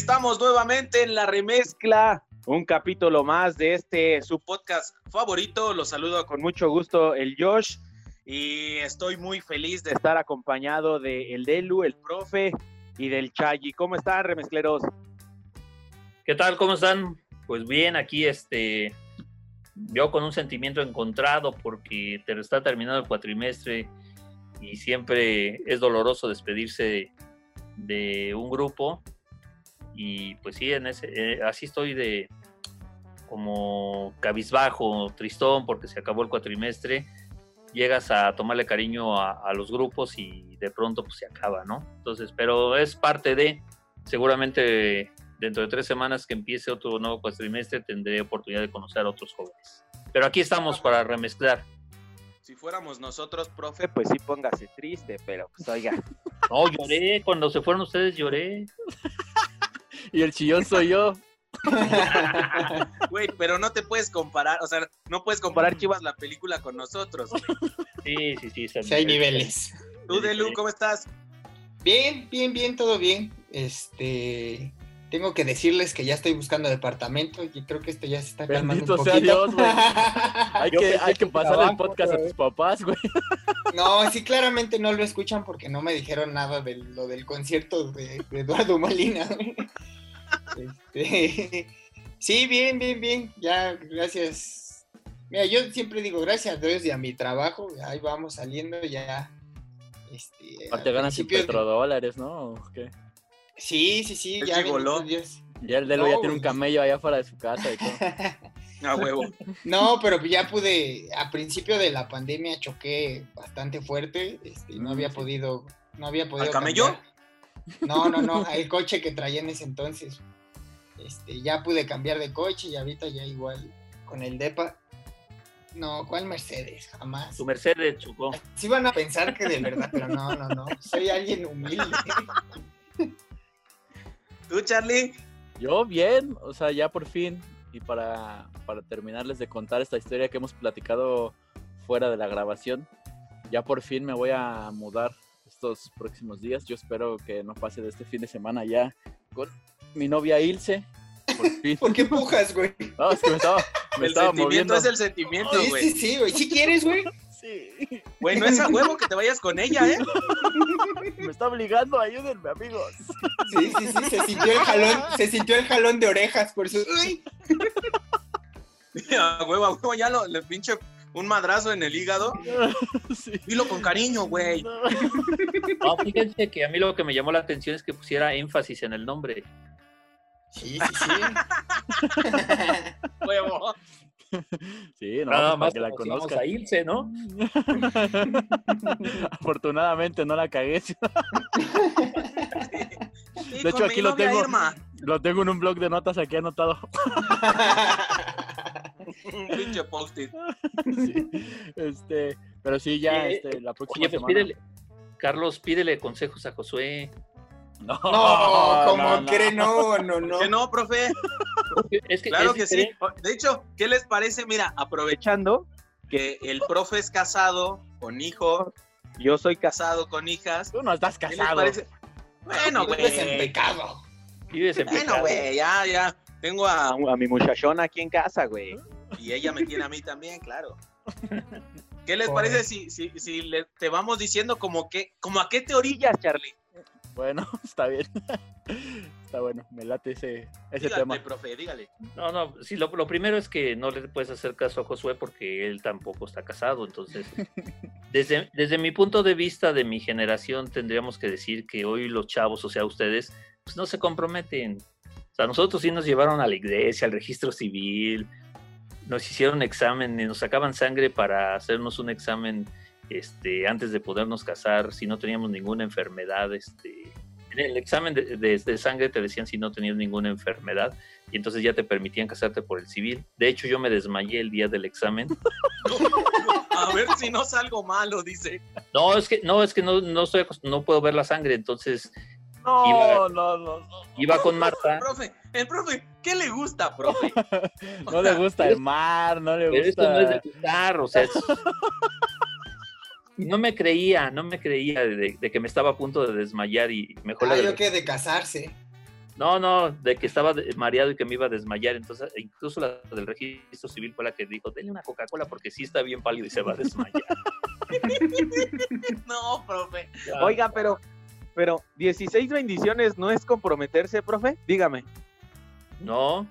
Estamos nuevamente en la remezcla, un capítulo más de este su podcast favorito. Los saludo con mucho gusto el Josh y estoy muy feliz de estar acompañado de el Delu, el profe y del Chayi. ¿Cómo están, remezcleros? ¿Qué tal? ¿Cómo están? Pues bien, aquí este yo con un sentimiento encontrado porque te está terminando el cuatrimestre y siempre es doloroso despedirse de, un grupo y pues sí, en ese, eh, así estoy de como cabizbajo, tristón porque se acabó el cuatrimestre, llegas a tomarle cariño a, a los grupos y de pronto pues se acaba, ¿no? Entonces, pero es parte de, seguramente dentro de tres semanas que empiece otro nuevo cuatrimestre tendré oportunidad de conocer a otros jóvenes. Pero aquí estamos para remezclar. Si fuéramos nosotros, profe, pues sí póngase triste, pero pues oiga. No, lloré, cuando se fueron ustedes lloré. y el chillón soy yo. Güey, pero no te puedes comparar, o sea, no puedes comparar Chivas la película con nosotros. Sí, sí, sí. Sí, hay niveles. Tú, Delu, ¿cómo estás? Bien, bien, bien, todo bien. Este, tengo que decirles que ya estoy buscando departamento y creo que esto ya se está calmando un sea poquito. Dios, güey. Hay que, hay que pasar el podcast a tus papás, güey. No, sí, claramente no lo escuchan porque no me dijeron nada de lo del concierto de, de Eduardo Molina. güey. Este, sí, bien, bien, bien. Ya, gracias. Mira, yo siempre digo gracias a Dios y a mi trabajo. Ahí vamos saliendo ya. Este, al ganas en petrodólares, ¿no? ¿O qué? Sí, sí, sí. El Ya bendito Dios. Ya el Delo No, ya tiene un güey. camello allá afuera de su casa y todo. A huevo. No, pero ya pude, a principio de la pandemia choqué bastante fuerte, este, no había podido, no había podido. camello? cambiar. No, no, no, el coche que traía en ese entonces. Este, ya pude cambiar de coche y ahorita ya igual con el DEPA. No, ¿cuál Mercedes? Jamás. Tu Mercedes, Chocó. Sí van a pensar que de verdad, pero no, no, no. Soy alguien humilde. ¿Tú, Charlie? Yo bien, o sea, ya por fin. Y para, para terminarles de contar esta historia que hemos platicado fuera de la grabación, ya por fin me voy a mudar estos próximos días. Yo espero que no pase de este fin de semana ya con mi novia Ilse. Por fin. ¿Por qué empujas, güey? No, es que me estaba, me el estaba sentimiento moviendo. es el sentimiento, Sí, güey. sí, sí, güey. ¿Sí quieres, güey? Sí, Güey, no es a huevo que te vayas con ella, ¿eh? me está obligando, ayúdenme, amigos. Sí, sí, sí, se sintió el jalón, se sintió el jalón de orejas por su. ¡Uy! A huevo, a huevo, ya lo, le pinche un madrazo en el hígado. Sí. Dilo con cariño, güey. No. No, fíjense que a mí lo que me llamó la atención es que pusiera énfasis en el nombre. Sí, sí, sí. Huevo. Sí, no, Nada pues, más que la conozcan. a Ilse, ¿no? Afortunadamente no la cagué. Sí, De hecho, aquí lo tengo. Irma. Lo tengo en un blog de notas aquí anotado. Pinche post-it. Sí, Este, pero sí, ya Oye, este, la próxima Oye, pues semana. pídele, Carlos, pídele consejos a Josué. No, No, como no, cree, no, no, no. ¿Que no, profe? Es que Claro es que sí. De hecho, ¿qué les parece? Mira, aprovechando que el profe es casado con hijo, yo soy casado con hijas. Tú no estás ¿Qué les casado. Bueno, Vives en güey. pecado. Vives en Bueno, pecado. güey, ya, ya. Tengo a, a mi muchachona aquí en casa, güey. Y ella me tiene a mí también, claro. ¿Qué les parece si, si, si le- te vamos diciendo como que, como a qué te orillas, Charlie? Bueno, está bien. Está bueno, me late ese, ese Dígale, tema. profe, dígale. No, no, sí, lo, lo primero es que no le puedes hacer caso a Josué porque él tampoco está casado. Entonces, desde, desde mi punto de vista de mi generación, tendríamos que decir que hoy los chavos, o sea, ustedes, pues no se comprometen. O sea, nosotros sí nos llevaron a la iglesia, al registro civil, nos hicieron examen, nos sacaban sangre para hacernos un examen este, antes de podernos casar, si no teníamos ninguna enfermedad, este, en el examen de, de- de sangre te decían si no tenías ninguna enfermedad y entonces ya te permitían casarte por el civil. De hecho, yo me desmayé el día del examen. A ver si no salgo malo, dice. No, es que no, es que no, no estoy no puedo ver la sangre, entonces No, Iba- no, no, no. iba con Marta. Profe, el profe, ¿qué le gusta, profe? No le gusta el mar, no le Pero esto gusta. no es de gustar, o sea, es- no me creía, no me creía de, de que me estaba a punto de desmayar y mejor Ah, yo que de casarse. No, no, de que estaba mareado y que me iba a desmayar. Entonces, incluso la del registro civil fue la que dijo, denle una Coca-Cola porque sí está bien pálido y se va a desmayar. No, profe. Ya. Oiga, pero, pero 16 bendiciones no es comprometerse, profe. Dígame. No,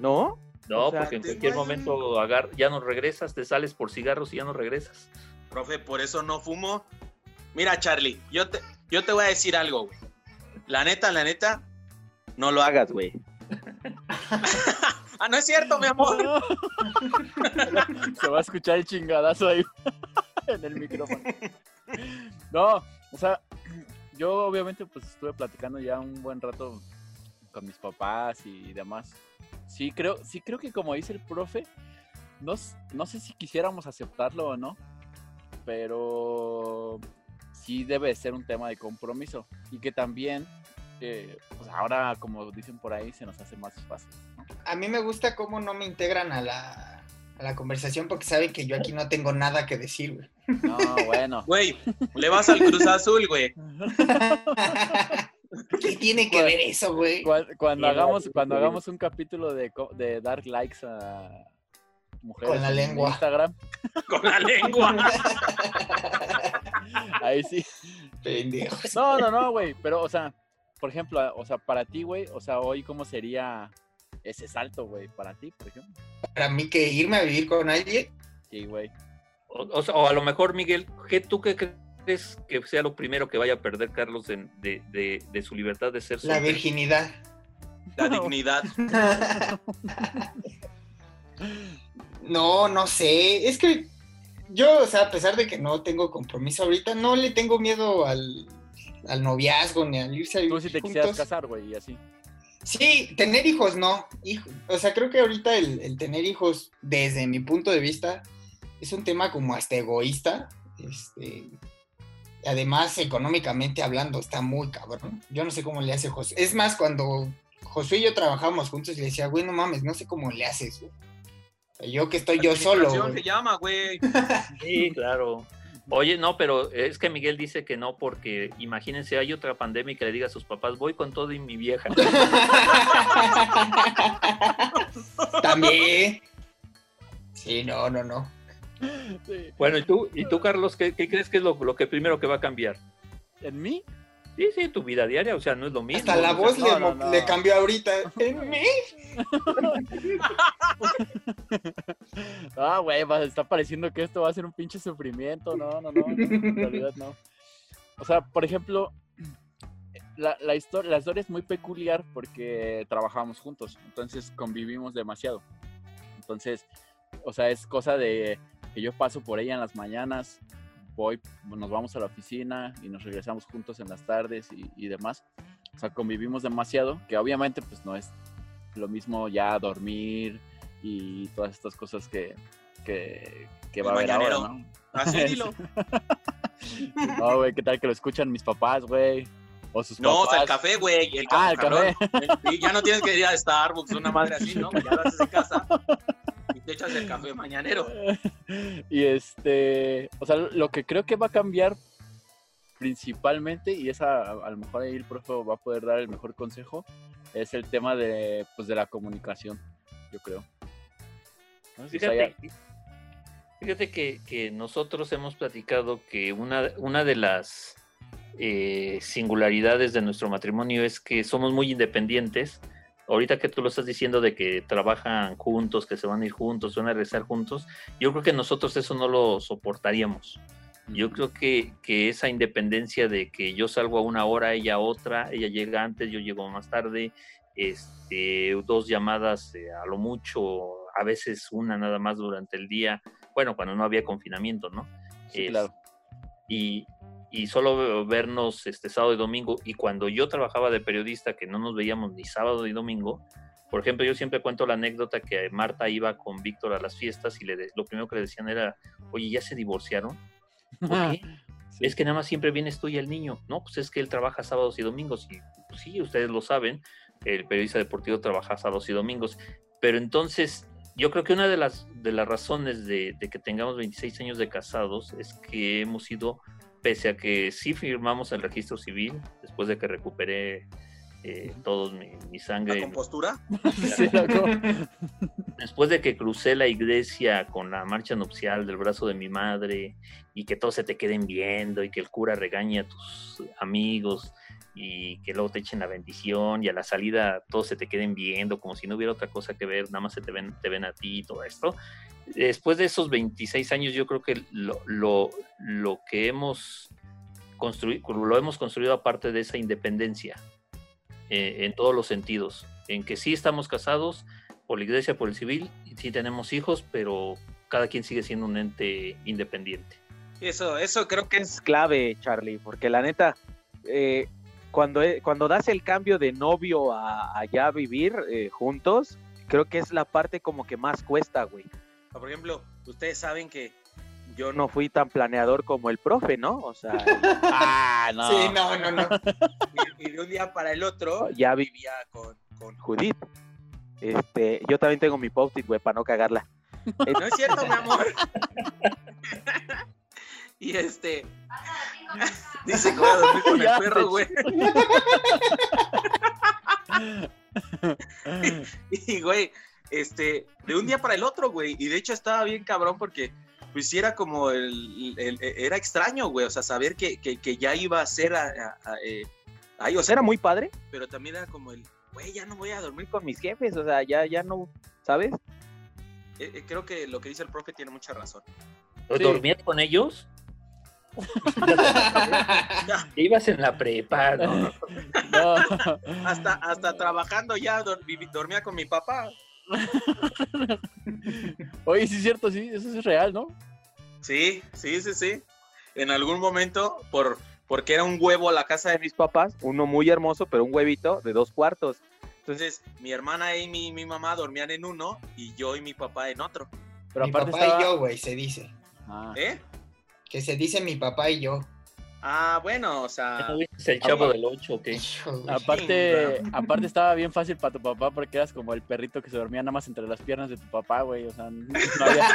¿No? no, O sea, porque en cualquier momento agar- ya no regresas, te sales por cigarros y ya no regresas. Profe, por eso no fumo. Mira, Charlie, yo te, yo te voy a decir algo, güey. La neta, la neta, no lo hagas, güey. ah, no es cierto, mi amor. Se va a escuchar el chingadazo ahí en el micrófono. No, o sea, yo obviamente pues estuve platicando ya un buen rato con mis papás y demás. Sí creo, sí creo que como dice el profe, no, no sé si quisiéramos aceptarlo o no, pero sí debe ser un tema de compromiso y que también, eh, pues ahora como dicen por ahí, se nos hace más fácil. A mí me gusta cómo no me integran a la, a la conversación porque saben que yo aquí no tengo nada que decir, güey. No, bueno. Güey, le vas al Cruz Azul, güey. ¿Qué tiene que ver eso, güey? Cuando, cuando Sí, hagamos, cuando hagamos un capítulo de, de dar likes a mujeres Con la en lengua. Instagram, Con la lengua. ahí sí. Pendejos. No, no, no, güey. Pero, o sea, por ejemplo, o sea, para ti, güey, o sea, hoy, ¿cómo sería ese salto, güey? Para ti, por ejemplo. Para mí que irme a vivir con alguien, Sí, güey. O, o sea, o a lo mejor, Miguel, ¿qué, ¿tú qué crees que sea lo primero que vaya a perder Carlos de, de- de- de su libertad de ser la virginidad. La dignidad. No, no sé. Es que yo, o sea, a pesar de que no tengo compromiso ahorita, no le tengo miedo al, al noviazgo ni al irse a Tú vivir sí te quisieras juntos. casar, güey, y así. Sí, tener hijos no. Hijo- o sea, creo que ahorita el, el tener hijos, desde mi punto de vista, es un tema como hasta egoísta. Este, además, económicamente hablando, está muy cabrón. Yo no sé cómo le hace José. Es más, cuando Josué y yo trabajamos juntos, le decía, güey, no mames, no sé cómo le haces, güey. Yo que estoy yo solo. Güey. se llama, güey. Sí, claro. Oye, no, pero es que Miguel dice que no, porque imagínense, hay otra pandemia y que le diga a sus papás, voy con todo y mi vieja. También. Sí, no, no, no. Sí. Bueno, ¿y tú, y tú Carlos, qué, qué crees que es lo, lo que primero que va a cambiar? ¿En mí? Sí, sí, tu vida diaria, o sea, no es lo mismo. Hasta la o sea, voz no, le, no, mo- no. le cambió ahorita. ¿En mí? Ah, güey, va- está pareciendo que esto va a ser un pinche sufrimiento. No, no, no. no, en realidad no. O sea, por ejemplo, la, la, historia, la historia es muy peculiar porque trabajamos juntos, entonces convivimos demasiado. Entonces, o sea, es cosa de que yo paso por ella en las mañanas, voy, nos vamos a la oficina y nos regresamos juntos en las tardes y, y demás. O sea, convivimos demasiado, que obviamente pues no es lo mismo ya dormir y todas estas cosas que, que, que va a El haber ahora. ¿no? Así dilo. No, güey, ¿qué tal que lo escuchan mis papás, güey? O sus No, o papás. sea, el café, güey. El Ah, el cabrón. Sí, ya no tienes que ir a Starbucks, una madre así, ¿no? Ya lo haces en casa. Y te echas el café mañanero. y este, o sea, lo que creo que va a cambiar principalmente, y esa a lo mejor ahí el profe va a poder dar el mejor consejo, es el tema de, pues, de la comunicación, yo creo. ¿No? O sea, Fíjate, fíjate que, que nosotros hemos platicado que una, una de las eh, singularidades de nuestro matrimonio es que somos muy independientes. Ahorita que tú lo estás diciendo de que trabajan juntos, que se van a ir juntos, se van a regresar juntos, yo creo que nosotros eso no lo soportaríamos. Yo creo que, que esa independencia de que yo salgo a una hora, ella a otra, ella llega antes, yo llego más tarde, este, dos llamadas eh, a lo mucho, a veces una nada más durante el día, bueno, cuando no había confinamiento, ¿no? Sí, Es- claro. Y, y solo vernos este sábado y domingo, y cuando yo trabajaba de periodista, que no nos veíamos ni sábado ni domingo, por ejemplo, yo siempre cuento la anécdota que Marta iba con Víctor a las fiestas y le de- lo primero que le decían era, oye, ¿ya se divorciaron? ¿Por qué? Sí. Es que nada más siempre vienes tú y el niño. No, pues es que él trabaja sábados y domingos. Y pues, sí, ustedes lo saben, el periodista deportivo trabaja sábados y domingos. Pero entonces, yo creo que una de las, de las razones de, de que tengamos 26 años de casados es que hemos sido, pese a que sí firmamos el registro civil, después de que recuperé eh, todos mi, mi ¿La sangre, compostura? Sí, después de que crucé la iglesia con la marcha nupcial del brazo de mi madre y que todos se te queden viendo y que el cura regañe a tus amigos y que luego te echen la bendición y a la salida todos se te queden viendo como si no hubiera otra cosa que ver, nada más se te ven, te ven a ti y todo esto. Después de esos 26 años yo creo que lo, lo, lo que hemos construido, lo hemos construido aparte de esa independencia eh, en todos los sentidos, en que sí estamos casados por la iglesia, por el civil, y sí tenemos hijos, pero cada quien sigue siendo un ente independiente. Eso, eso creo que es clave, Charlie, porque la neta, eh, cuando, e- cuando das el cambio de novio a, ya vivir eh, juntos, creo que es la parte como que más cuesta, güey. Por ejemplo, ustedes saben que yo no fui tan planeador como el profe, ¿no? O sea, Ah, no. Sí, no, no, no. y, y de un día para el otro ya vivía con, con Judith. Este, yo también tengo mi post-it, güey, para no cagarla. No es cierto, mi amor. y este. Dice que voy a dormir con el perro, güey. Y, güey, este, de un día para el otro, güey. Y de hecho estaba bien cabrón porque, pues sí era como el, el- era extraño, güey. O sea, saber que, que, que ya iba a ser, a, a- a, eh, ahí, o sea, era muy padre, pero también era como el, güey, ya no voy a dormir con mis jefes, o sea, ya, ya no, ¿sabes? Eh, eh, creo que lo que dice el profe tiene mucha razón. Sí. ¿Dormías con ellos? Ibas en la prepa, ¿no? No. Hasta, hasta trabajando ya dormía con mi papá. Oye, sí es cierto, sí, eso es real, ¿no? Sí, sí, sí, sí. En algún momento, por, porque era un huevo la casa de mis papás, uno muy hermoso, pero un huevito de dos cuartos. Entonces, mi hermana y mi, mi mamá dormían en uno y yo y mi papá en otro. Pero mi aparte papá estaba... y yo, güey, se dice. Ah. ¿Eh? Que se dice mi papá y yo. Ah, bueno, o sea, ¿No viste el chavo del 8 o qué? Aparte, aparte estaba bien fácil para tu papá porque eras como el perrito que se dormía nada más entre las piernas de tu papá, güey. O sea, no había...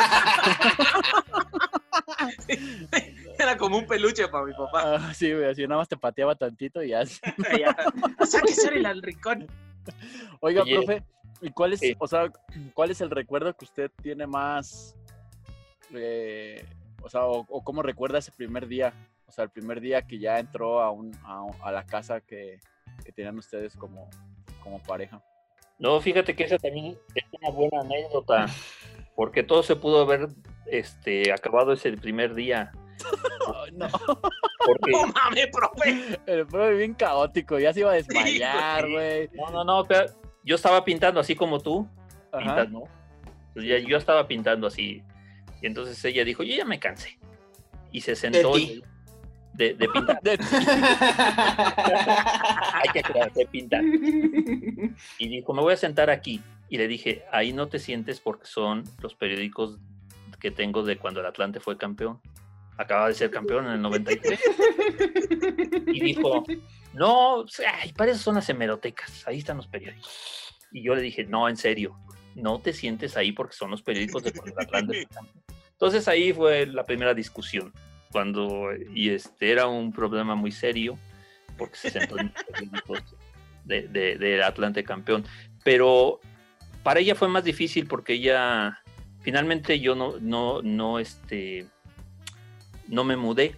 era como un peluche para mi papá. Ah, sí, güey, así nada más te pateaba tantito y ya. Ya. O sea, que ser el rincón. Oiga, Oye. profe, ¿y cuál es, Sí. o sea, cuál es el recuerdo que usted tiene más, eh, o sea, o, o cómo recuerda ese primer día? O sea, el primer día que ya entró a, un, a, a la casa que, que tenían ustedes como, como pareja. No, fíjate que esa también es una buena anécdota, porque todo se pudo haber este, acabado ese primer día. No, Porque, No mames, profe. el profe bien caótico, ya se iba a desmayar, güey. no, no, no, pero yo estaba pintando así como tú, Ajá. pintas, ¿no? Entonces ya yo estaba pintando así. Y entonces ella dijo, yo ya me cansé. Y se sentó ti. De, de pintar. Hay que aclarar, de pintar. Y dijo, me voy a sentar aquí. Y le dije, ahí no te sientes porque son los periódicos que tengo de cuando el Atlante fue campeón. Acaba de ser campeón en el 93. Y dijo, no, ay, para eso son las hemerotecas, ahí están los periódicos. Y yo le dije, no, en serio, no te sientes ahí porque son los periódicos de cuando el Atlante fue campeón. Entonces ahí fue la primera discusión, cuando, y este era un problema muy serio, porque se sentó en los periódicos de, de, de Atlante campeón. Pero para ella fue más difícil porque ella, finalmente yo no, no, no, este, no me mudé,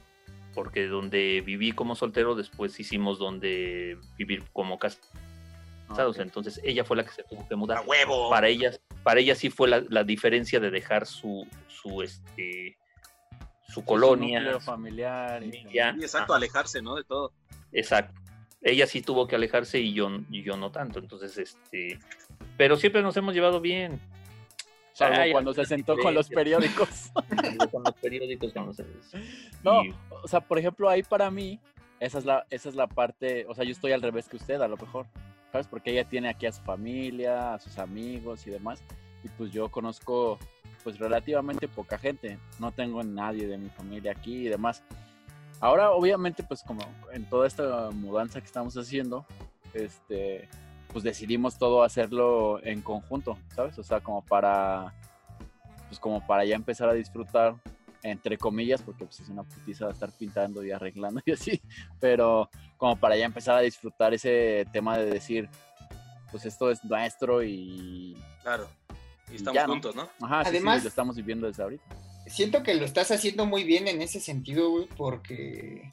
porque donde viví como soltero, después hicimos donde vivir como casados. Ok. Entonces ella fue la que se tuvo que mudar A huevo. para ella, para ella sí fue la, la diferencia de dejar su, su este su colonia, su familiar. y- familia. Sí, exacto, alejarse, ¿no? De todo. exacto. Ella sí tuvo que alejarse y yo, y yo no tanto. Entonces, este, pero siempre nos hemos llevado bien. Salvo Ay, cuando se sentó con los periódicos. con los periódicos, con los No, y- o sea, por ejemplo, ahí para mí, esa es la, esa es la parte, o sea, yo estoy al revés que usted, a lo mejor, ¿sabes? Porque ella tiene aquí a su familia, a sus amigos y demás, y pues yo conozco, pues relativamente poca gente, no tengo nadie de mi familia aquí y demás. Ahora, obviamente, pues como en toda esta mudanza que estamos haciendo, este, pues decidimos todo hacerlo en conjunto, ¿sabes? O sea, como para, pues como para ya empezar a disfrutar, entre comillas, porque pues es una putiza estar pintando y arreglando y así, pero como para ya empezar a disfrutar ese tema de decir, pues esto es nuestro y... Claro. Y estamos juntos, ¿no? Ajá, sí, sí, Además- lo estamos viviendo desde ahorita. Siento que lo estás haciendo muy bien en ese sentido, güey, porque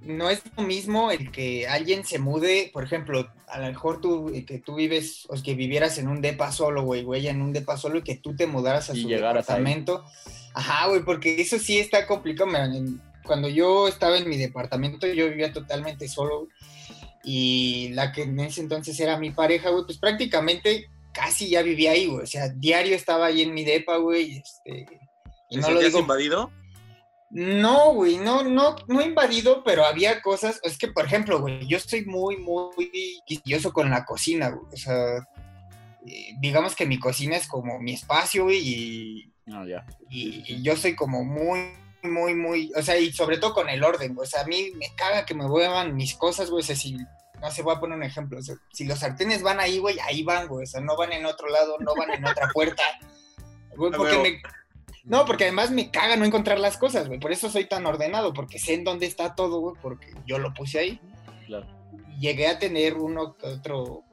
no es lo mismo el que alguien se mude, por ejemplo, a lo mejor tú, eh, que tú vives, o que vivieras en un depa solo, güey, güey, en un depa solo y que tú te mudaras a Y su departamento. Ajá, güey, porque eso sí está complicado. Cuando yo estaba en mi departamento, yo vivía totalmente solo, güey, y la que en ese entonces era mi pareja, güey, pues prácticamente casi ya vivía ahí, güey, o sea, diario estaba ahí en mi depa, güey, este... Y ¿Te no lo digo invadido? no, güey, no, no, no invadido, pero había cosas, es que, por ejemplo, güey, yo estoy muy, muy quisquilloso con la cocina, güey, o sea, eh, digamos que mi cocina es como mi espacio, güey, y, No, ya. y- y yo soy como muy, muy, muy, o sea, y sobre todo con el orden, güey, o sea, a mí me caga que me muevan mis cosas, güey, o sea, si, no sé, voy a poner un ejemplo, o sea, si los sartenes van ahí, güey, ahí van, güey, o sea, no van en otro lado, no van en otra puerta, güey, porque me... No, porque además me caga no encontrar las cosas, güey, por eso soy tan ordenado, porque sé en dónde está todo, güey, porque yo lo puse ahí Claro. llegué a tener uno que otro,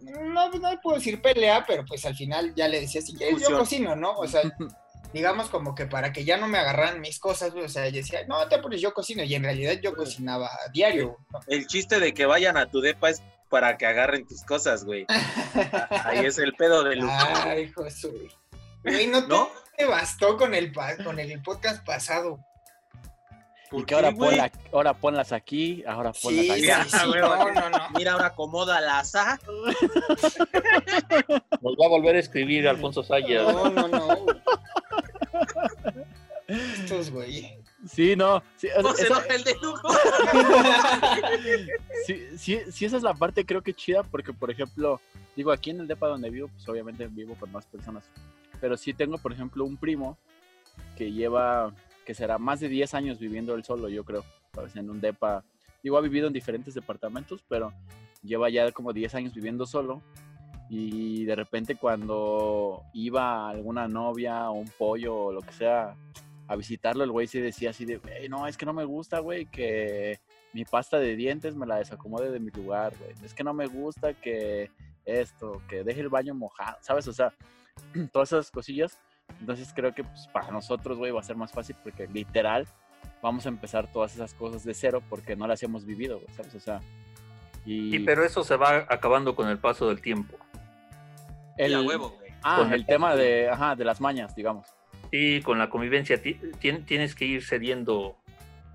no, no puedo decir pelea, pero pues al final ya le decía así, yo Discusión. cocino, ¿no? O sea, digamos como que para que ya no me agarraran mis cosas, güey, o sea, yo decía, no, te pones yo cocino, y en realidad yo cocinaba a diario. ¿no? El chiste de que vayan a tu depa es para que agarren tus cosas, güey. Ahí es el pedo del Ay, hijo de. Güey, no te, ¿No? te bastó con el, con el podcast pasado. ¿Por Y que ahora, ponla, ahora ponlas aquí, ahora ponlas Sí, sí, allá. sí, güey. no, no, no. Mira, ahora acomoda la asa. Nos va a volver a escribir Alfonso Sayas. No, no, no. Estos, güey. Sí, no. Sí, o sea, ¿Cómo se esa- enoja el de lujo? sí, sí, sí, esa es la parte creo que chida porque, por ejemplo, digo, aquí en el depa donde vivo, pues obviamente vivo con más personas. Pero sí tengo, por ejemplo, un primo que lleva, que será más de 10 años viviendo él solo, yo creo, ¿sabes? En un depa. Digo, ha vivido en diferentes departamentos, pero lleva ya como 10 años viviendo solo. Y de repente cuando iba alguna novia o un pollo o lo que sea a visitarlo, el güey sí decía así de, "Güey, no, es que no me gusta, güey, que mi pasta de dientes me la desacomode de mi lugar, güey. Es que no me gusta que esto, que deje el baño mojado, ¿sabes? O sea, todas esas cosillas. Entonces creo que pues, para nosotros, güey, va a ser más fácil porque literal vamos a empezar todas esas cosas de cero porque no las hemos vivido, ¿sabes? O sea, y Sí, pero eso se va acabando con el paso del tiempo. El... el, huevo, güey. ah, con el el- tema de, ajá, de las mañas, digamos. Sí, con la convivencia ti- tien- tienes que ir cediendo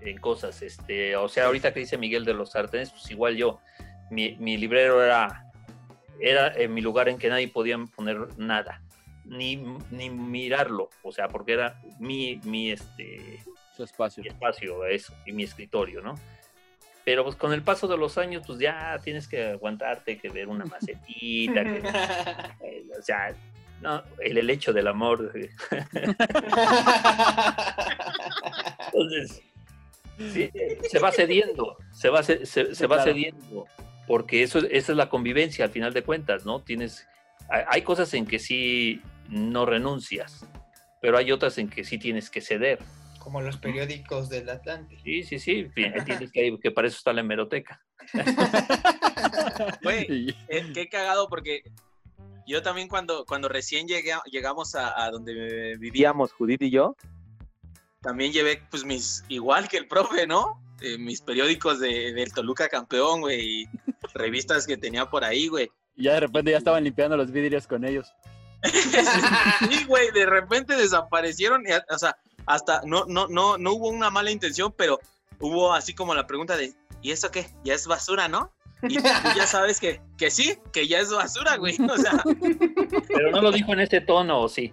en cosas. Este, o sea, ahorita que dice Miguel de los sartenes, pues igual yo, mi, mi librero era, era en mi lugar en que nadie podía poner nada, ni, ni mirarlo, o sea, porque era mi, mi, este, Su espacio. mi espacio, eso, y mi escritorio, ¿no? Pero pues con el paso de los años, pues ya tienes que aguantarte, que ver una macetita, que, eh, o sea, no, el helecho del amor. Entonces, sí, se va cediendo, se va, se, se va claro. cediendo, porque eso, es- esa es la convivencia al final de cuentas, ¿no? Tienes, hay, hay cosas en que sí no renuncias, pero hay otras en que sí tienes que ceder. Como los periódicos del Atlante. Sí, sí, sí, tienes que, que para eso está la hemeroteca. Güey, eh, qué cagado porque yo también cuando, cuando recién llegué, llegamos a, a donde vivíamos Judith y yo, también llevé pues mis, igual que el profe, ¿no? Eh, mis periódicos de, del Toluca campeón, güey, y revistas que tenía por ahí, güey. y ya de repente ya estaban limpiando los vidrios con ellos. Sí, güey, de repente desaparecieron, y, o sea, hasta no, no, no, no hubo una mala intención, pero hubo así como la pregunta de, ¿y eso qué? Ya es basura, ¿no? Y tú ya sabes que, que sí, que ya es basura, güey. O sea, Pero no lo dijo en ese tono, ¿o sí?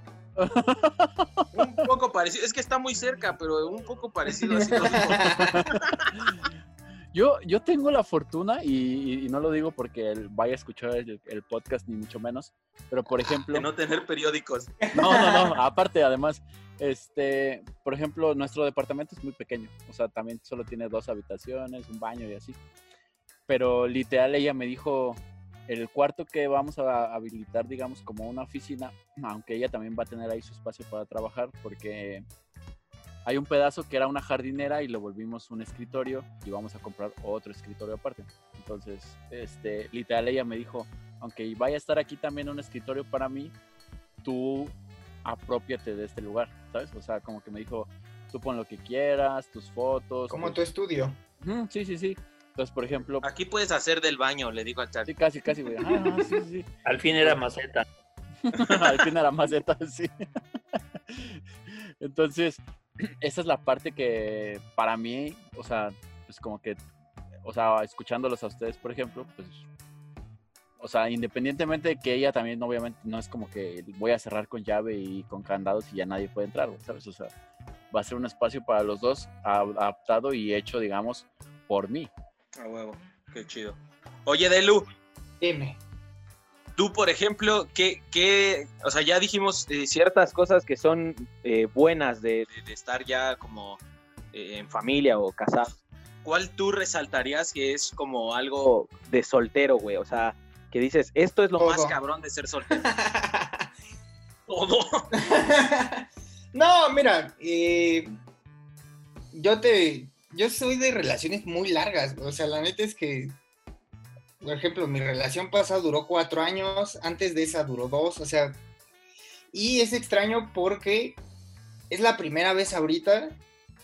un poco parecido, es que está muy cerca, pero un poco parecido así. lo dijo. Yo, yo tengo la fortuna, y, y no lo digo porque él vaya a escuchar el, el podcast, ni mucho menos, pero por ejemplo... De no tener periódicos. No, no, no. Aparte, además, este, por ejemplo, nuestro departamento es muy pequeño. O sea, también solo tiene dos habitaciones, un baño y así. Pero literal ella me dijo, el cuarto que vamos a habilitar, digamos, como una oficina, aunque ella también va a tener ahí su espacio para trabajar, porque hay un pedazo que era una jardinera y lo volvimos un escritorio y vamos a comprar otro escritorio aparte. Entonces, este, literal ella me dijo, aunque vaya a estar aquí también un escritorio para mí, tú apropiate de este lugar, ¿sabes? O sea, como que me dijo, tú pon lo que quieras, tus fotos. Como tus- tu estudio. Sí, sí, sí. Entonces, por ejemplo, Aquí puedes hacer del baño, le digo a sí, Charlie. casi, casi, güey. Ah, sí, sí, sí. Al fin era maceta. Al fin era maceta, sí. Entonces, esa es la parte que para mí, o sea, pues como que, o sea, escuchándolos a ustedes, por ejemplo, pues, o sea, independientemente de que ella también, obviamente, no es como que voy a cerrar con llave y con candados y ya nadie puede entrar, güey, ¿sabes? O sea, va a ser un espacio para los dos adaptado y hecho, digamos, por mí. A huevo, qué chido. Oye, Delu, Dime. tú, por ejemplo, ¿qué, qué, o sea, ya dijimos eh, ciertas cosas que son eh, buenas de, de- de estar ya como eh, en familia o casado. ¿Cuál tú resaltarías que es como algo de soltero, güey? O sea, que dices, esto es lo más cabrón de ser soltero. Todo. no, mira, eh, yo te, yo soy de relaciones muy largas, o sea, la neta es que, por ejemplo, mi relación pasada duró cuatro años, antes de esa duró dos, o sea, y es extraño porque es la primera vez ahorita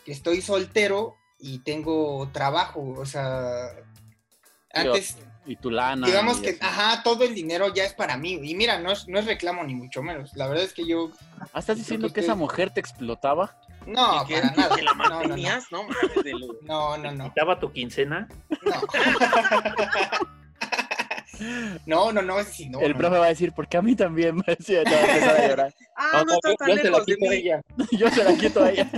que estoy soltero y tengo trabajo, o sea, antes... Y tu lana. Digamos que, ajá, todo el dinero ya es para mí. Y mira, no es, no es reclamo ni mucho menos. La verdad es que yo. Ah, ¿Estás diciendo que esa mujer te explotaba? No, ¿Y que, para nada. que la No, no, no. mantenías? No. No, no, no. ¿Quitaba tu quincena? No, no, no, no, sí, no, el no, profe va a decir, porque a mí también me decía, te va a empezar a llorar. Ah, no, está tan lejos de mí. Yo se la quito a ella.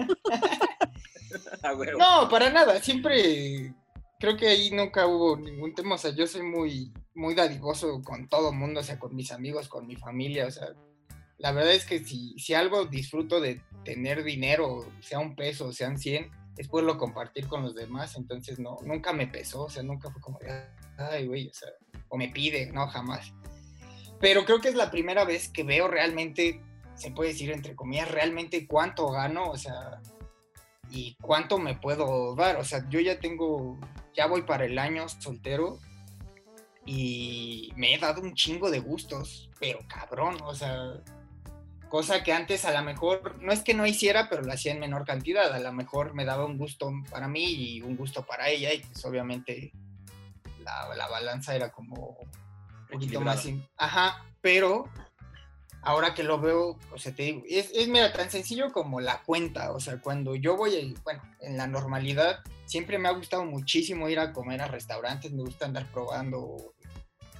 A. No, para nada. Siempre creo que ahí nunca hubo ningún tema. O sea, yo soy muy, muy dadivoso con todo mundo, o sea, con mis amigos, con mi familia. O sea, la verdad es que si, si algo disfruto de tener dinero, sea un peso, sean 100, es poderlo compartir con los demás. Entonces, no, nunca me pesó. O sea, nunca fue como, ay, güey, o sea, o me pide, no, jamás. Pero creo que es la primera vez que veo realmente, se puede decir entre comillas, realmente cuánto gano, o sea, y cuánto me puedo dar. O sea, yo ya tengo, ya voy para el año soltero y me he dado un chingo de gustos, pero cabrón, o sea, cosa que antes a lo mejor, no es que no hiciera, pero lo hacía en menor cantidad. A lo mejor me daba un gusto para mí y un gusto para ella y pues obviamente la, la balanza era como un poquito más... in- Ajá, pero ahora que lo veo, o sea, te digo, es, es tan sencillo como la cuenta, o sea, cuando yo voy, a- bueno, en la normalidad, siempre me ha gustado muchísimo ir a comer a restaurantes, me gusta andar probando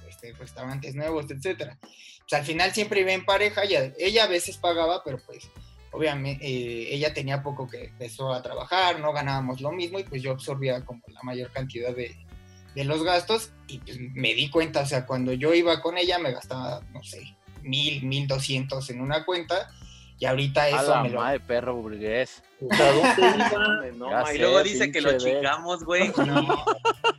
este, restaurantes nuevos, etcétera. Pues al final siempre iba en pareja, y a- ella a veces pagaba, pero pues obviamente eh, ella tenía poco que empezó a trabajar, no ganábamos lo mismo y pues yo absorbía como la mayor cantidad de, de los gastos y pues me di cuenta, o sea, cuando yo iba con ella me gastaba, no sé, mil, mil doscientos en una cuenta y ahorita A eso la me lo... madre, perro burgués. ¿A? No, y luego dice que lo chingamos, güey.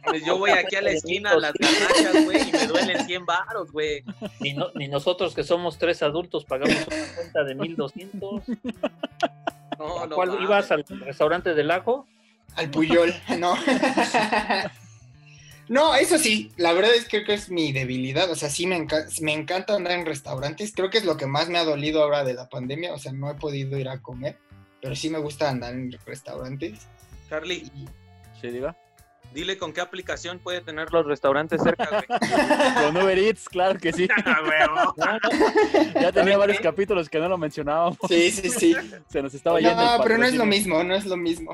Pues yo voy aquí a la esquina a las garnachas, güey, y me duelen 100 baros, güey. Ni, no- ni nosotros que somos tres adultos pagamos una cuenta de 1200. No, no, ¿Cuál ibas al restaurante del lago? Al Puyol, no. No, eso sí, la verdad es que creo que es mi debilidad, o sea, sí me, enca- me encanta andar en restaurantes, creo que es lo que más me ha dolido ahora de la pandemia, o sea, no he podido ir a comer, pero sí me gusta andar en restaurantes. Charlie, Y- ¿Sí, diga? dile con qué aplicación puede tener los restaurantes cerca, güey. Con Uber Eats, claro que sí. A huevo. Ya tenía ¿Sabes varios capítulos que no lo mencionábamos. Sí, sí, sí. Se nos estaba yendo. No, pero no es lo mismo, no es lo mismo.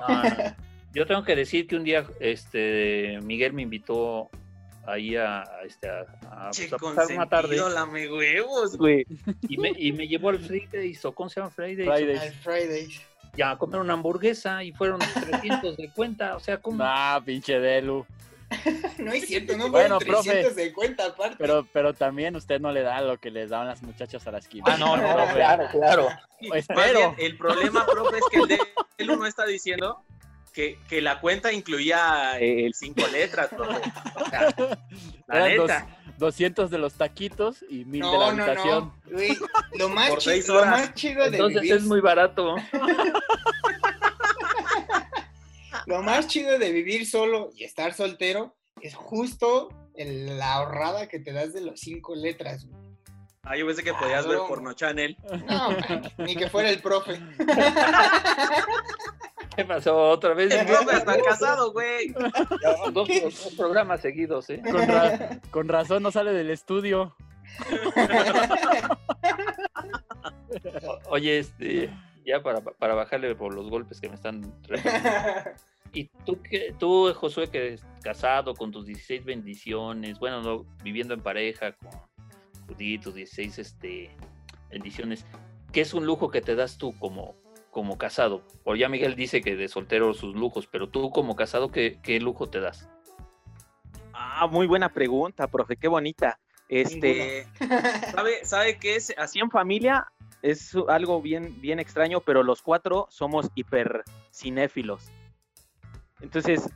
Yo tengo que decir que un día este Miguel me invitó ahí a, a, este, a, a, Che, pues, a pasar una tarde lame huevos, güey. y me, y me llevó al Fridays o ¿cómo se llama Fridays? Fridays. Al Fridays. Ya a comer una hamburguesa y fueron 300 de cuenta, o sea, ¿cómo? Nah, pinche Delu. No es cierto, no Bueno, fueron profe. 300 de cuenta aparte. Pero, pero también usted no le da lo que les daban las muchachas a las esquina. Ah, no, no, claro, claro. Más Espero. bien, el problema, profe, es que el de él no está diciendo que, que la cuenta incluía eh, el cinco letras, profe. O sea, la Eran dos- neta. 200 de los taquitos y 1000 de la No, no, habitación. no. Güey, lo más, Por chi- seis lo más chido de Entonces vivir, es muy barato. lo más chido de vivir solo y estar soltero es justo el- la ahorrada que te das de los cinco letras. güey. Ah, yo pensé que podías ver porno channel. No, man, ni que fuera el profe. ¿Qué pasó otra vez? El profe está casado, güey. Dos, dos programas seguidos, ¿eh? Con, ra- con razón no sale del estudio. O- Oye, este, ya para, para bajarle por los golpes que me están. ¿Y tú, qué, tú, Josué, que eres casado con tus 16 bendiciones, bueno, no, viviendo en pareja con Judy, tus 16 este, bendiciones, ¿qué es un lujo que te das tú como, como casado? Por ya Miguel dice que de soltero sus lujos, pero tú como casado, ¿qué, qué lujo te das? Ah, muy buena pregunta, profe, qué bonita. Este, ¿sabe, ¿sabe qué es? Así en familia es algo bien, bien extraño, pero los cuatro somos hiper cinéfilos. Entonces,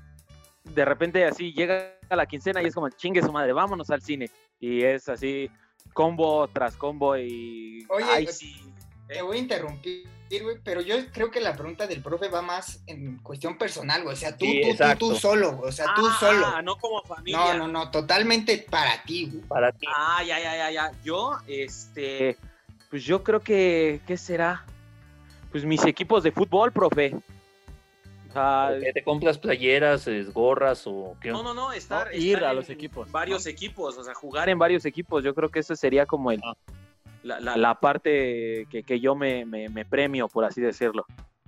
de repente así llega a la quincena y es como, chingue su madre, vámonos al cine. Y es así, combo tras combo y... Oye, ay, pues, sí. Te voy a interrumpir, güey, pero yo creo que la pregunta del profe va más en cuestión personal, güey. O sea, tú, Sí, tú, tú, exacto. tú solo, güey. O sea, tú Ah, solo. ah, no como familia. No, no, no, totalmente para ti, güey. Para ti. Ah, ya, ya, ya, ya. Yo, este, pues yo creo que, ¿qué será? Pues mis equipos de fútbol, profe. O sea, ¿Que ¿Te compras playeras, gorras o qué? no, no, no, estar, No, ir estar a en los equipos, Varios equipos, o sea, jugar en varios equipos. Yo creo que eso sería como el, Ah. La, la- la parte que, que yo me, me- me premio, por así decirlo.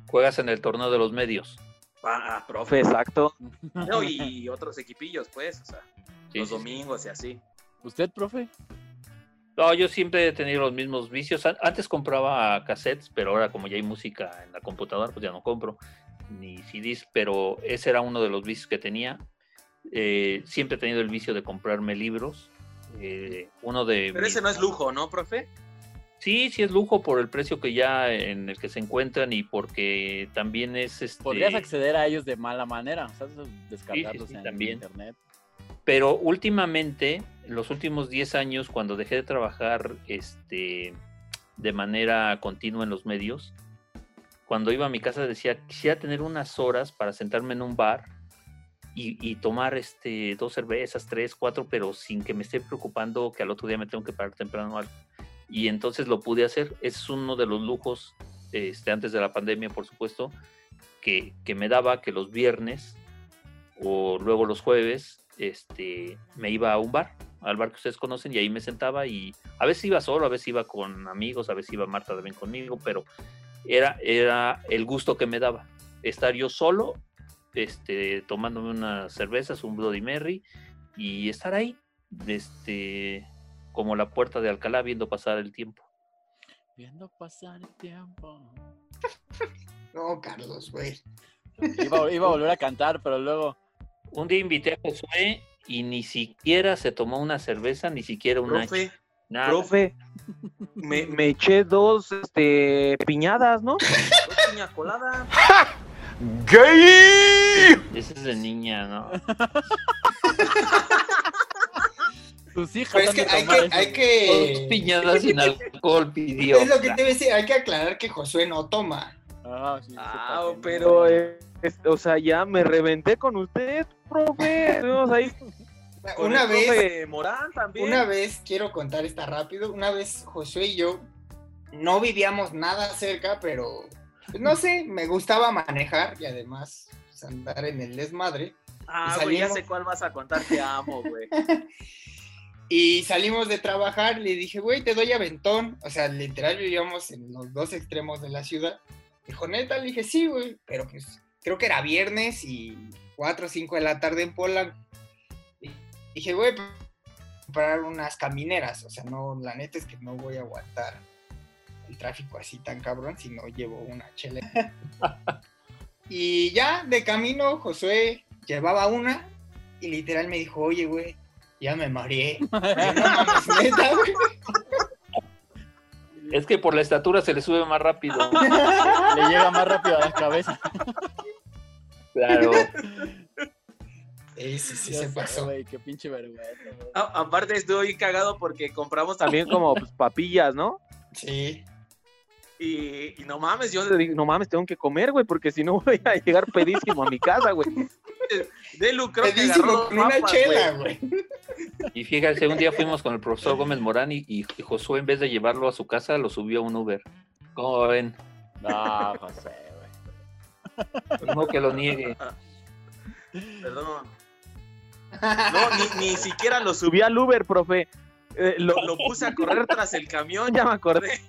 Juegas en el torneo de los medios. Ah, profe, exacto. No, y otros equipillos, pues, o sea, Sí, los sí, sí. domingos y así. ¿Usted, profe? No, yo siempre he tenido los mismos vicios. An- Antes compraba cassettes, pero ahora como ya hay música en la computadora, pues ya no compro ni CDs, pero ese era uno de los vicios que tenía. Eh, siempre he tenido el vicio de comprarme libros. Eh, uno de Pero mis- ese no es lujo, ¿no, profe? Sí, sí es lujo por el precio que ya en el que se encuentran y porque también es este. Podrías acceder a ellos de mala manera, o sea, descargarlos sí, en también. internet. Pero últimamente, en los últimos 10 años, cuando dejé de trabajar este, de manera continua en los medios, cuando iba a mi casa decía, quisiera tener unas horas para sentarme en un bar y, tomar este, dos cervezas, tres, cuatro, pero sin que me esté preocupando que al otro día me tengo que parar temprano o algo. Y entonces lo pude hacer. Es uno de los lujos, este, antes de la pandemia, por supuesto, que, que me daba que los viernes o luego los jueves este, me iba a un bar, al bar que ustedes conocen, y ahí me sentaba y a veces iba solo, a veces iba con amigos, a veces iba Marta también conmigo, pero era, era el gusto que me daba, estar yo solo, este, tomándome unas cervezas, un Bloody Mary, y estar ahí, este, como la puerta de Alcalá viendo pasar el tiempo. Viendo pasar el tiempo. No, Carlos, güey. Iba, iba a volver a cantar, pero luego. Un día invité a Josué y ni siquiera se tomó una cerveza, ni siquiera una... Profe, nada. profe, me, me eché dos este, piñadas, ¿no? Dos piñas coladas. Ese es de niña, ¿no? Tus hijas Pero es que hay que, hay Dos piñadas sin alcohol pidió. Es lo que te voy a decir, hay que aclarar que Josué no toma. Ah, sí, sí, Ah, pero, eh, es- o sea, ya me reventé con usted, profe. Estuvimos ahí con Una el vez, profe Morán también. una vez, quiero contar esta rápido, una vez Josué y yo no vivíamos nada cerca, pero pues, no sé, me gustaba manejar y además pues, andar en el desmadre. Ah, güey, ya sé cuál vas a contar, te amo, güey. Y salimos de trabajar, le dije, güey, te doy aventón. O sea, literal vivíamos en los dos extremos de la ciudad. Dijo, neta, le dije, sí, güey. Pero pues creo que era viernes y 4 o 5 de la tarde en Polanco. Y dije, güey, para comprar unas camineras. O sea, no, la neta es que no voy a aguantar el tráfico así tan cabrón si no llevo una chela. y ya, de camino, Josué llevaba una y literal me dijo, oye, güey, ya me mareé. No mames, neta, güey. Es que por la estatura se le sube más rápido. Le llega más rápido a la cabeza. Claro. Sí, sí, se pasó. güey, qué pinche vergüenza. aparte estoy cagado porque compramos también como pues, papillas, ¿no? Sí. Y, y no mames, yo le digo, no mames, tengo que comer, güey, porque si no voy a llegar pedísimo a mi casa, güey. Delu creo que Pedísimo con una papas, chela, güey. Y fíjate, un día fuimos con el profesor Gómez Morán y, y Josué, en vez de llevarlo a su casa, lo subió a un Uber. ¿Cómo ven? No, José, güey. No que lo niegue. Perdón. No, ni, ni siquiera lo subí al Uber, profe. Eh, lo, lo puse a correr tras el camión, ya me acordé.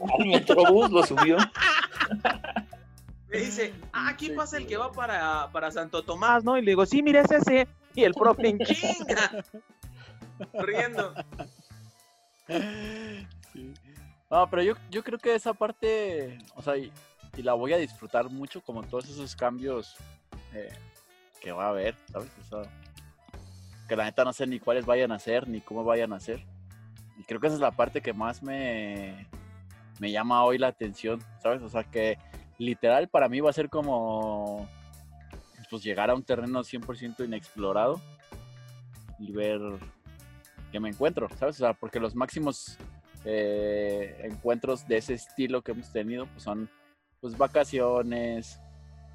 Al Metrobús lo subió. Me dice, ah, aquí pasa el que va para, para Santo Tomás, ¿no? Y le digo, sí, mira, es ese. Y el profe en chinga. Riendo. Sí. No, pero yo, yo creo que esa parte, o sea, y, y la voy a disfrutar mucho, como todos esos cambios eh, que va a haber, ¿sabes? O sea, que la neta no sé ni cuáles vayan a ser, ni cómo vayan a ser. Y creo que esa es la parte que más me, me llama hoy la atención, ¿sabes? O sea, que literal para mí va a ser como, pues llegar a un terreno 100% inexplorado y ver que me encuentro, ¿sabes? O sea, porque los máximos eh, encuentros de ese estilo que hemos tenido pues son pues vacaciones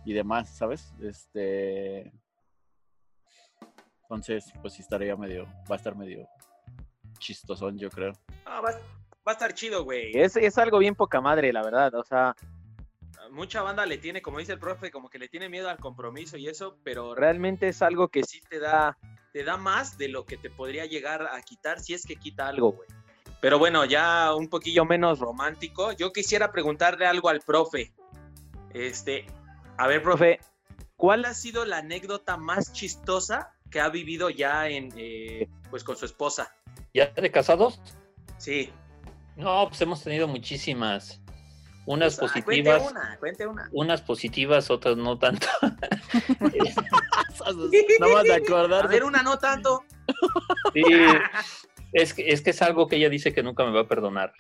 y demás, ¿sabes? Este entonces, pues sí estaría medio, va a estar medio chistosón, yo creo. Ah, va a estar chido, güey. Es, es algo bien poca madre, la verdad. O sea, mucha banda le tiene, como dice el profe, como que le tiene miedo al compromiso y eso, pero realmente es algo que sí te da, te da más de lo que te podría llegar a quitar si es que quita algo, güey. Pero bueno, ya un poquillo menos romántico. Yo quisiera preguntarle algo al profe. Este, a ver, profe, ¿cuál ha sido la anécdota más chistosa que ha vivido ya en, eh, pues con su esposa? ¿Ya de casados? Sí. No, pues hemos tenido muchísimas. Unas Ah, cuente positivas, una, cuente una. unas positivas, otras no tanto. No vas a A acordar. ver, una no tanto. Sí, es, que, es que es algo que ella dice que nunca me va a perdonar.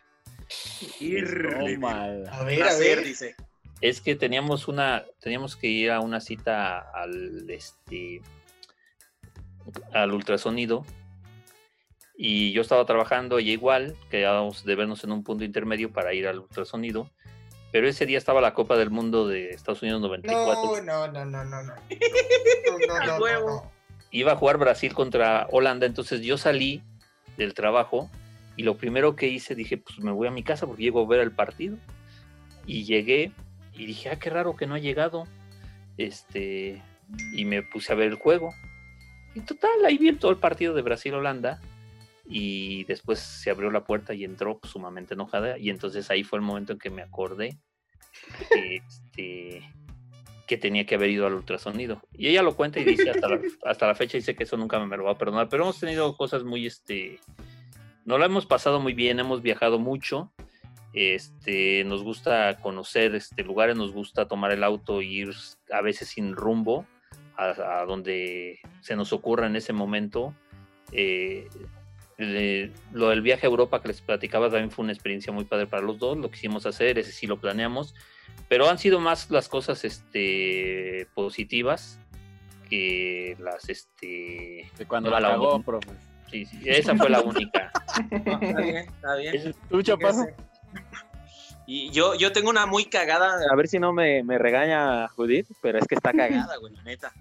Tómala. A ver, a ver. dice. Es que teníamos una, teníamos que ir a una cita al este al ultrasonido y yo estaba trabajando, ella igual, quedábamos de vernos en un punto intermedio para ir al ultrasonido, pero ese día estaba la Copa del Mundo de Estados Unidos 94. No, no, no, no, no, no. No, no, no. iba a jugar Brasil contra Holanda, entonces yo salí del trabajo y lo primero que hice dije, pues me voy a mi casa porque llego a ver el partido. Y llegué y dije, ah, qué raro que no ha llegado. Este, y me puse a ver el juego. Y total, ahí vi todo el partido de Brasil-Holanda. Y después se abrió la puerta y entró sumamente enojada. Y entonces ahí fue el momento en que me acordé que, este, que tenía que haber ido al ultrasonido. Y ella lo cuenta y dice hasta la, hasta la fecha, dice que eso nunca me lo va a perdonar. Pero hemos tenido cosas muy, este, no la hemos pasado muy bien, hemos viajado mucho. Este, nos gusta conocer este, lugares, nos gusta tomar el auto e ir a veces sin rumbo a, a donde se nos ocurra en ese momento. Eh, le- lo del viaje a Europa que les platicaba también fue una experiencia muy padre para los dos, lo quisimos hacer, ese sí lo planeamos, pero han sido más las cosas este, positivas que las, este, De cuando la la cagó, profe. sí, sí, esa fue la única. Está bien, está bien. ¿Tú, chaparro? Y yo, yo tengo una muy cagada, a ver si no me, me regaña Judith, pero es que está cagada, güey, la neta.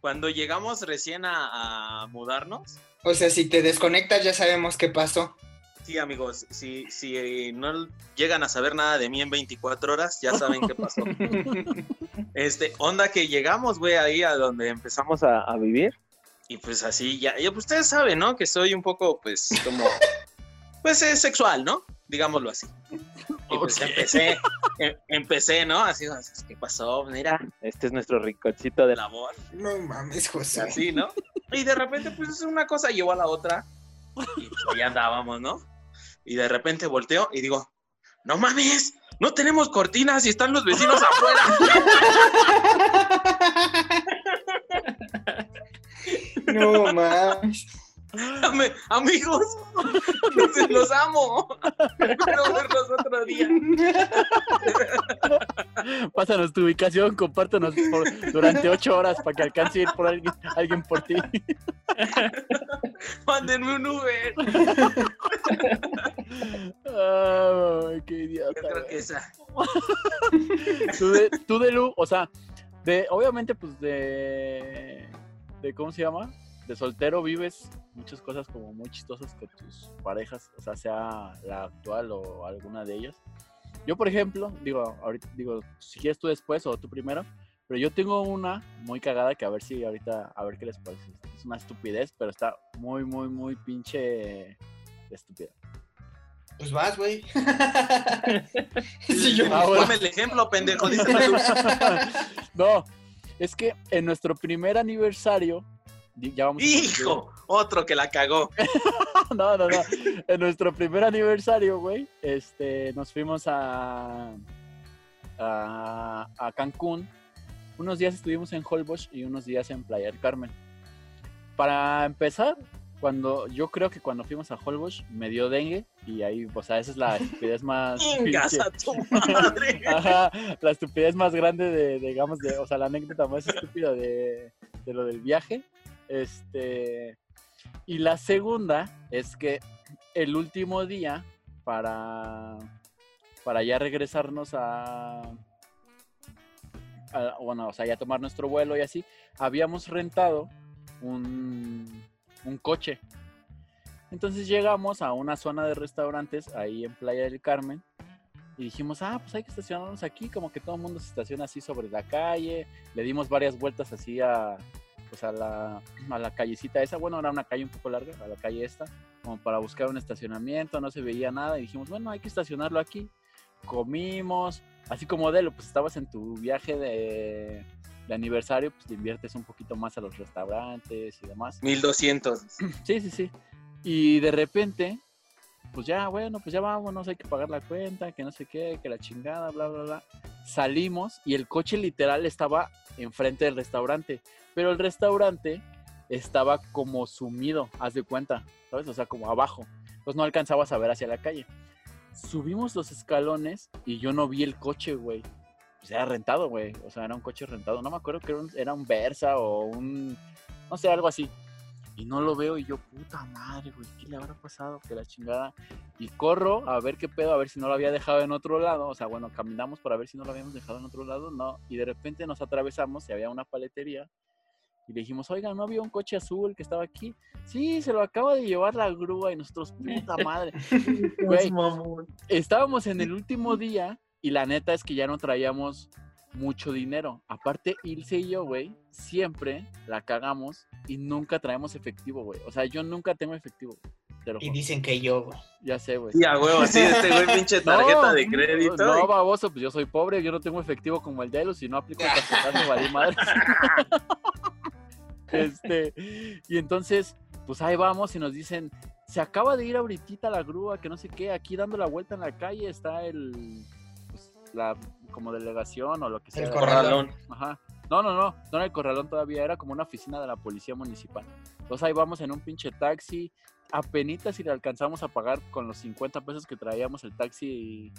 Cuando llegamos recién a, a mudarnos, O sea, si te desconectas ya sabemos qué pasó. sí, amigos, si, si eh, no llegan a saber nada de mí en 24 horas, ya saben qué pasó. Este, onda que llegamos, güey, ahí a donde empezamos a, a vivir. Y pues así, ya, ya, pues ustedes saben, ¿no? Que soy un poco, pues, como, pues, eh, sexual, ¿no? Digámoslo así. Y pues empecé, em- empecé, ¿no? Así, ¿qué pasó? Mira, este es nuestro rinconcito del amor. No mames, José. así, ¿no? Y de repente, pues, una cosa llevó a la otra. Y pues, andábamos, ¿no? Y de repente volteo y digo, no mames, no tenemos cortinas y están los vecinos afuera. No mames. Amigos, los, los amo. Espero verlos otro día. Pásanos tu ubicación, compártanos por- durante ocho horas para que alcance a ir por alguien, alguien por ti. Mándenme un Uber. Qué Yo idiota. creo que esa. Tú de, tú de Lu, o sea, de, obviamente, pues de, de, ¿cómo se llama? De soltero vives muchas cosas como muy chistosas con tus parejas, o sea, sea la actual o alguna de ellas. Yo, por ejemplo, digo, ahorita, digo, si quieres tú después o tú primero, pero yo tengo una muy cagada que a ver si ahorita, a ver qué les parece. Es una estupidez, pero está muy, muy, muy pinche estúpida. Pues vas, güey. sí, yo. Ah, bueno. El ejemplo, pendejo. Tú. no, es que en nuestro primer aniversario, ya vamos Hijo, otro que la cagó. No, no, no. En nuestro primer aniversario, güey, este, nos fuimos a, a, a Cancún. Unos días estuvimos en Holbox y unos días en Playa del Carmen. Para empezar, cuando yo creo que cuando fuimos a Holbox me dio dengue y ahí, o sea, esa es la estupidez más a tu madre. Ajá, la estupidez más grande de, de, digamos, de, o sea, la anécdota más estúpida de, de lo del viaje. Este, y la segunda es que el último día para, para ya regresarnos a, bueno, o sea, ya tomar nuestro vuelo y así, habíamos rentado un, un coche. Entonces llegamos a una zona de restaurantes ahí en Playa del Carmen y dijimos, ah, pues hay que estacionarnos aquí, como que todo el mundo se estaciona así sobre la calle. Le dimos varias vueltas así a, pues a la, a la callecita esa. Bueno, era una calle un poco larga, a la calle esta, como para buscar un estacionamiento, no se veía nada. Y dijimos, bueno, hay que estacionarlo aquí. Comimos, así como Delo, pues estabas en tu viaje de, de aniversario, pues te inviertes un poquito más a los restaurantes y demás. 1200. Sí, sí, sí. Y de repente, pues ya, bueno, pues ya vámonos, hay que pagar la cuenta, que no sé qué, que la chingada, bla, bla, bla. Salimos y el coche literal estaba enfrente del restaurante, pero el restaurante estaba como sumido, haz de cuenta, ¿sabes? O sea, como abajo. Entonces no alcanzabas a ver hacia la calle. Subimos los escalones y yo no vi el coche, güey. Pues era rentado, güey. O sea, era un coche rentado. No me acuerdo que era un, era Versa o un, no sé, algo así. Y no lo veo y yo, puta madre, güey, ¿qué le habrá pasado? Que la chingada. Y corro a ver qué pedo, a ver si no lo había dejado en otro lado. O sea, bueno, caminamos para ver si no lo habíamos dejado en otro lado, no. Y de repente nos atravesamos y había una paletería. Y le dijimos, oiga, ¿no había un coche azul que estaba aquí? Sí, se lo acaba de llevar la grúa y nosotros, puta madre. Güey, estábamos en el último día y la neta es que ya no traíamos mucho dinero. Aparte, Ilse y yo, güey, siempre la cagamos y nunca traemos efectivo, güey. O sea, yo nunca tengo efectivo. Te Y dicen que yo, güey. Ya sé, güey. Sí, a huevo, así este güey, pinche tarjeta No, de crédito. No, baboso, pues yo soy pobre, yo no tengo efectivo como el de los y no aplico el tarjetazo, valí madre. Este, y entonces, pues ahí vamos y nos dicen, se acaba de ir ahorita la grúa, que no sé qué, aquí dando la vuelta en la calle está el, pues, la, como delegación o lo que sea. El Corralón. Ajá. No, no, no, no era el corralón todavía, era como una oficina de la policía municipal. Entonces ahí vamos en un pinche taxi, apenitas si le alcanzamos a pagar con los 50 pesos que traíamos el taxi,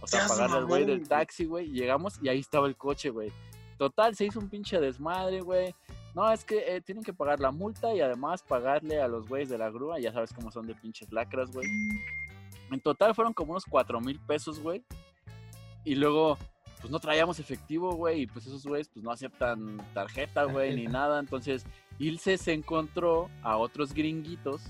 o sea, pagarle al güey del taxi, güey, y llegamos y ahí estaba el coche, güey. Total, se hizo un pinche desmadre, güey. No, es que eh, tienen que pagar la multa y además pagarle a los güeyes de la grúa, ya sabes cómo son de pinches lacras, güey. En total fueron como unos 4 mil pesos, güey. Y luego, pues no traíamos efectivo, güey, y pues esos güeyes pues no aceptan tarjeta, güey, ni nada. Entonces, Ilse se encontró a otros gringuitos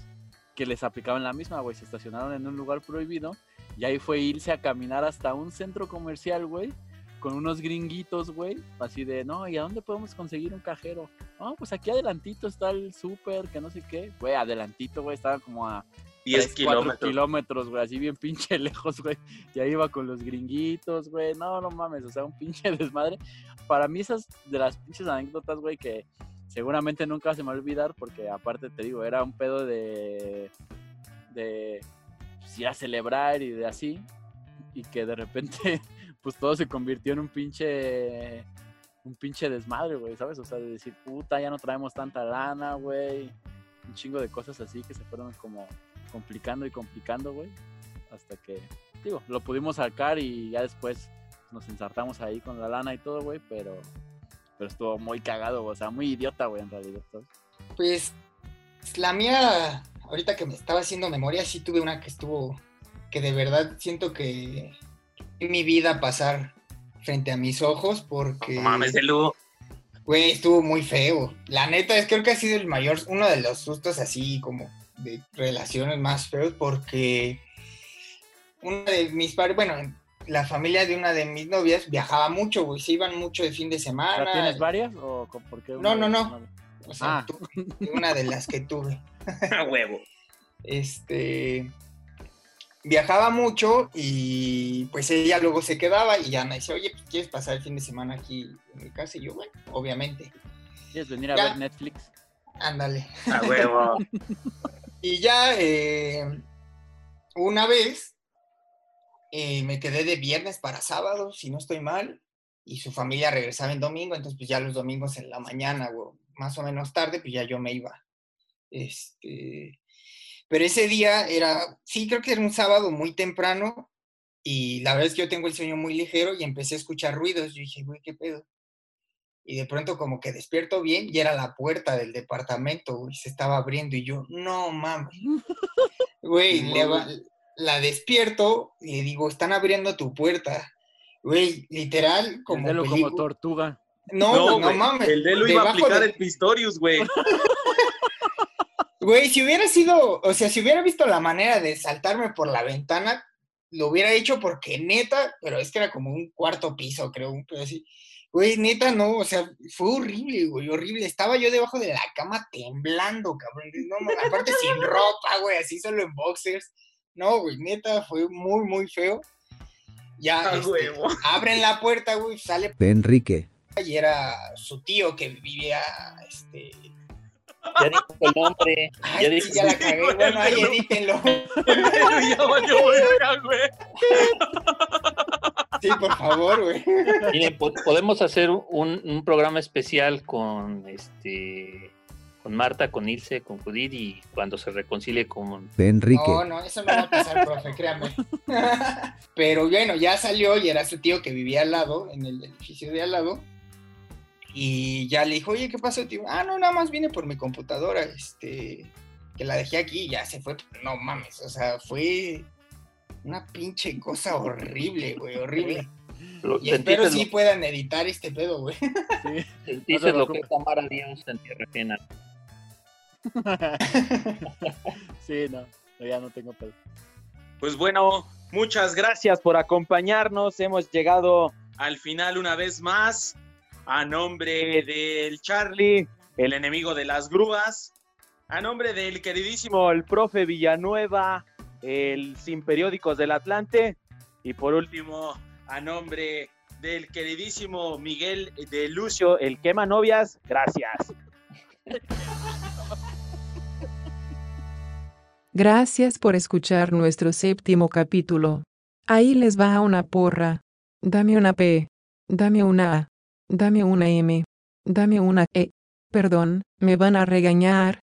que les aplicaban la misma, güey. Se estacionaron en un lugar prohibido y ahí fue Ilse a caminar hasta un centro comercial, güey, con unos gringuitos, güey, así de, no, ¿y a dónde podemos conseguir un cajero? No, pues aquí adelantito está el súper, que no sé qué. Güey, adelantito, güey, estaba como a 10 3, 4 kilómetros. kilómetros, güey, así bien pinche lejos, güey. Y ahí iba con los gringuitos, güey. No, no mames, o sea, un pinche desmadre. Para mí esas de las pinches anécdotas, güey, que seguramente nunca se me va a olvidar porque aparte te digo, era un pedo de de pues, ir a celebrar y de así y que de repente pues todo se convirtió en un pinche un pinche desmadre, güey, ¿sabes? O sea, de decir, puta, ya no traemos tanta lana, güey. Un chingo de cosas así que se fueron como complicando y complicando, güey. Hasta que, digo, lo pudimos sacar y ya después nos ensartamos ahí con la lana y todo, güey, pero, pero estuvo muy cagado, o sea, muy idiota, güey, en realidad. ¿sabes? Pues la mía, ahorita que me estaba haciendo memoria, sí tuve una que estuvo, que de verdad siento que mi vida pasar frente a mis ojos porque, No mames, de güey, estuvo muy feo. La neta es creo que ha sido el mayor, uno de los sustos así como de relaciones más feos porque una de mis padres, bueno, la familia de una de mis novias viajaba mucho, güey, se iban mucho de fin de semana. ¿Tienes varias o por qué? No, no, no. O sea, Ah. tuve una de las que tuve. A huevo. este viajaba mucho y pues ella luego se quedaba y ya me decía, oye, pues, ¿quieres pasar el fin de semana aquí en mi casa? Y yo, bueno, obviamente, ¿Quieres venir a Ya. ver Netflix? ándale. A huevo. Y ya eh, una vez eh, me quedé de viernes para sábado, si no estoy mal, y su familia regresaba en domingo, entonces pues ya los domingos en la mañana o más o menos tarde, pues ya yo me iba. Este, pero ese día era, sí, creo que era un sábado muy temprano y la verdad es que yo tengo el sueño muy ligero y empecé a escuchar ruidos. Yo dije, güey, ¿qué pedo? Y de pronto como que despierto bien y era la puerta del departamento, güey, se estaba abriendo y yo, no mames. Güey, No le va- mames. la despierto y le digo, están abriendo tu puerta. Güey, literal, como, Como, como tortuga. No, no, güey, mames. El de Lu iba a aplicar de- el Pistorius, güey. Güey, si hubiera sido, o sea, si hubiera visto la manera de saltarme por la ventana, lo hubiera hecho porque neta, pero es que era como un cuarto piso, creo, un pedo así. Güey, neta, no, o sea, fue horrible, güey, horrible. Estaba yo debajo de la cama temblando, cabrón. No, mames, aparte sin ropa, güey, así solo en boxers. No, güey, neta, fue muy, muy feo. Ya, A este, huevo. abren la puerta, güey, sale de Enrique. y era su tío que vivía, este... Ya dijo el nombre. Ay, Ya dijo- ya la cagué, bueno, ahí pero- edítenlo. ya valió verga, güey. Sí, por favor, güey. Miren, po- podemos hacer un, un programa especial con este con Marta, con Ilse, con Judith y cuando se reconcilie con de Enrique. No, no, eso no va a pasar, profe, créame. Pero bueno, ya salió y era su tío que vivía al lado, en el edificio de al lado. Y ya le dijo, oye, ¿qué pasó, tío? Ah, no, nada más vine por mi computadora, este, que la dejé aquí y ya se fue. No mames, o sea, fue una pinche cosa horrible, güey, horrible. lo, Y espero sí puedan editar este pedo, güey. Sí. sentiste no te lo que es amar a Dios en tierra ajena. sí, no, no, ya no tengo pedo. Pues bueno, muchas gracias por acompañarnos. Hemos llegado al final una vez más. A nombre del Charlie, el enemigo de las grúas. A nombre del queridísimo el profe Villanueva, el sin periódicos del Atlante. Y por último, a nombre del queridísimo Miguel de Lucio, el quema novias. Gracias. Gracias por escuchar nuestro séptimo capítulo. Ahí les va una porra. Dame una P. Dame una A. Dame una M. Dame una E. Perdón, me van a regañar,